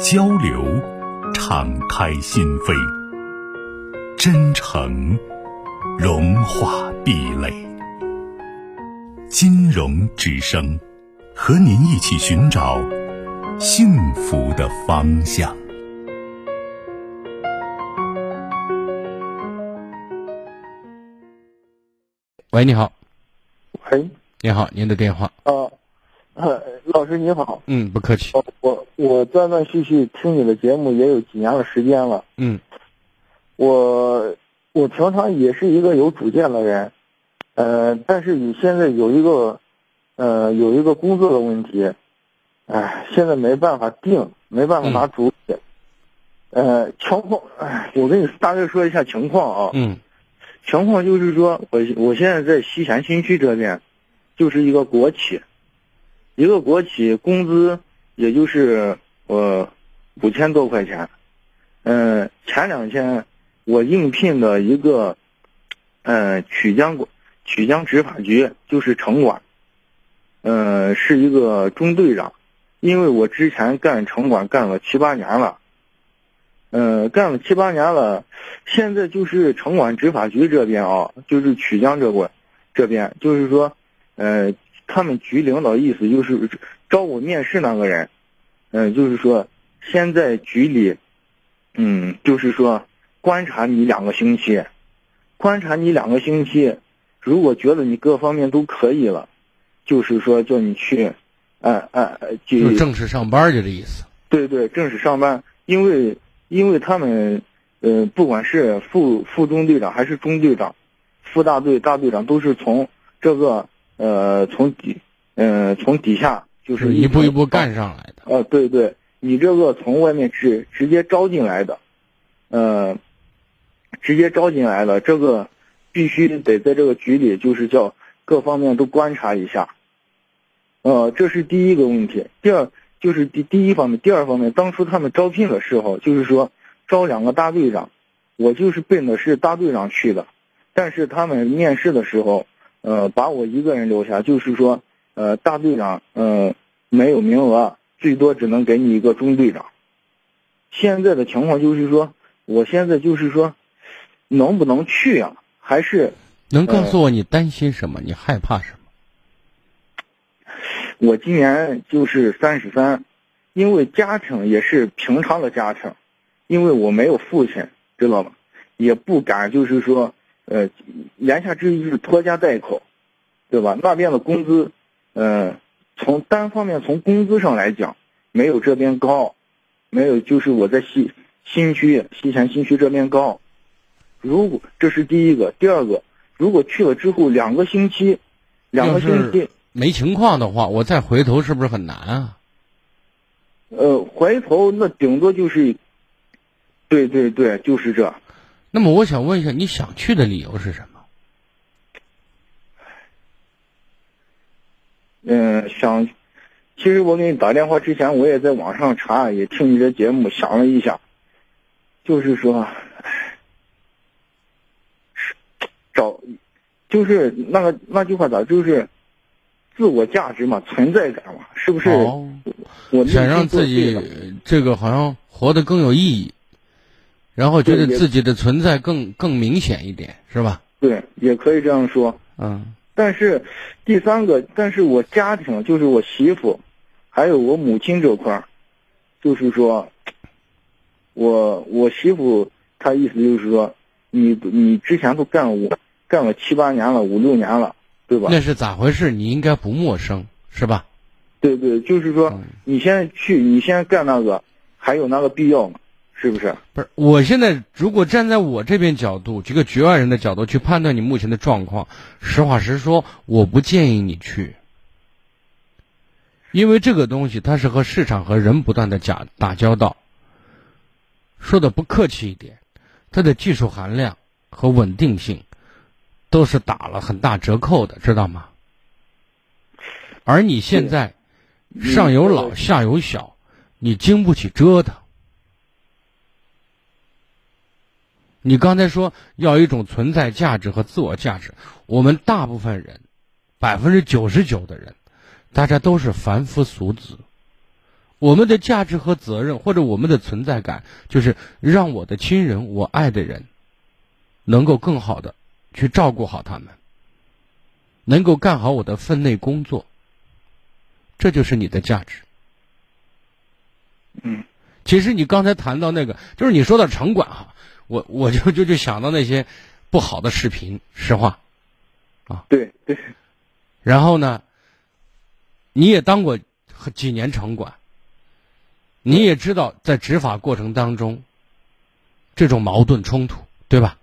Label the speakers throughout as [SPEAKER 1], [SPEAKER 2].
[SPEAKER 1] 交流，敞开心扉；真诚，融化壁垒。金融之声，和您一起寻找幸福的方向。
[SPEAKER 2] 喂，你好。
[SPEAKER 3] 喂，
[SPEAKER 2] 你好，您的电话。
[SPEAKER 3] 啊。呃，老师您好。
[SPEAKER 2] 嗯，不客气。
[SPEAKER 3] 我我断断续续听你的节目也有几年的时间了。
[SPEAKER 2] 嗯。
[SPEAKER 3] 我我平常也是一个有主见的人，呃，但是你现在有一个，呃，有一个工作的问题，哎，现在没办法定，没办法拿主意。呃，情况，哎，我跟你大概说一下情况啊。
[SPEAKER 2] 嗯。
[SPEAKER 3] 情况就是说，我我现在在西咸新区这边，就是一个国企。一个国企工资也就是呃五千多块钱，嗯，前两天我应聘的一个，呃曲江曲江执法局就是城管，嗯，是一个中队长，因为我之前干城管干了七八年了，嗯，干了七八年了，现在就是城管执法局这边啊，就是曲江这块这边，就是说，呃。他们局领导意思就是招我面试那个人，嗯，就是说先在局里，嗯，就是说观察你两个星期，观察你两个星期，如果觉得你各方面都可以了，就是说叫你去，哎哎，
[SPEAKER 2] 就正式上班就这意思。
[SPEAKER 3] 对对，正式上班，因为因为他们，呃，不管是副副中队长还是中队长，副大队大队长都是从这个。呃，从底，嗯，从底下就是
[SPEAKER 2] 一步一步干上来的。
[SPEAKER 3] 呃，对对，你这个从外面直直接招进来的，呃，直接招进来的这个必须得在这个局里，就是叫各方面都观察一下。呃，这是第一个问题。第二就是第第一方面，第二方面，当初他们招聘的时候，就是说招两个大队长，我就是奔的是大队长去的，但是他们面试的时候。呃，把我一个人留下，就是说，呃，大队长，呃，没有名额，最多只能给你一个中队长。现在的情况就是说，我现在就是说，能不能去啊？还是
[SPEAKER 2] 能告诉我你担心什么？你害怕什么？
[SPEAKER 3] 我今年就是三十三，因为家庭也是平常的家庭，因为我没有父亲，知道吗？也不敢就是说。呃，言下之意是拖家带口，对吧？那边的工资，嗯，从单方面从工资上来讲，没有这边高，没有就是我在西新区西咸新区这边高。如果这是第一个，第二个，如果去了之后两个星期，两个星期
[SPEAKER 2] 没情况的话，我再回头是不是很难啊？
[SPEAKER 3] 呃，回头那顶多就是，对对对，就是这。
[SPEAKER 2] 那么我想问一下，你想去的理由是什么？
[SPEAKER 3] 嗯，想，其实我给你打电话之前，我也在网上查，也听你这节目，想了一下，就是说，找，就是那个那句话咋，就是自我价值嘛，存在感嘛，是不是？我
[SPEAKER 2] 想让自己这个好像活得更有意义。然后觉得自己的存在更更明显一点，是吧？
[SPEAKER 3] 对，也可以这样说。
[SPEAKER 2] 嗯。
[SPEAKER 3] 但是第三个，但是我家庭就是我媳妇，还有我母亲这块儿，就是说，我我媳妇她意思就是说，你你之前都干我干了七八年了，五六年了，对吧？
[SPEAKER 2] 那是咋回事？你应该不陌生，是吧？
[SPEAKER 3] 对对，就是说，你先去，你先干那个，还有那个必要吗？是不是？
[SPEAKER 2] 不是，我现在如果站在我这边角度，这个局外人的角度去判断你目前的状况，实话实说，我不建议你去，因为这个东西它是和市场和人不断的假打交道，说的不客气一点，它的技术含量和稳定性都是打了很大折扣的，知道吗？而你现在上有老下有小，你经不起折腾。你刚才说要一种存在价值和自我价值，我们大部分人，百分之九十九的人，大家都是凡夫俗子。我们的价值和责任，或者我们的存在感，就是让我的亲人、我爱的人，能够更好的去照顾好他们，能够干好我的分内工作。这就是你的价值。
[SPEAKER 3] 嗯，
[SPEAKER 2] 其实你刚才谈到那个，就是你说到城管哈。我我就就就想到那些不好的视频，实话，啊，
[SPEAKER 3] 对对，
[SPEAKER 2] 然后呢，你也当过几年城管，你也知道在执法过程当中，这种矛盾冲突，对吧？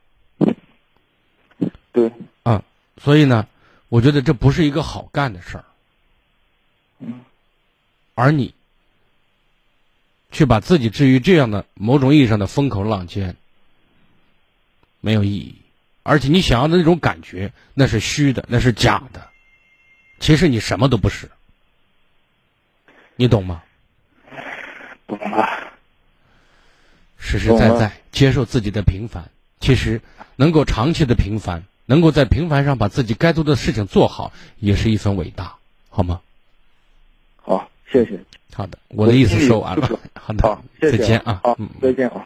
[SPEAKER 3] 对，
[SPEAKER 2] 啊，所以呢，我觉得这不是一个好干的事儿，
[SPEAKER 3] 嗯，
[SPEAKER 2] 而你，去把自己置于这样的某种意义上的风口浪尖。没有意义，而且你想要的那种感觉，那是虚的，那是假的。其实你什么都不是，你懂吗？
[SPEAKER 3] 懂了。
[SPEAKER 2] 实实在在接受自己的平凡，其实能够长期的平凡，能够在平凡上把自己该做的事情做好，也是一份伟大，好吗？
[SPEAKER 3] 好，谢谢。
[SPEAKER 2] 好的，我的意思说完了。好的，
[SPEAKER 3] 再
[SPEAKER 2] 见啊。
[SPEAKER 3] 好，再见啊。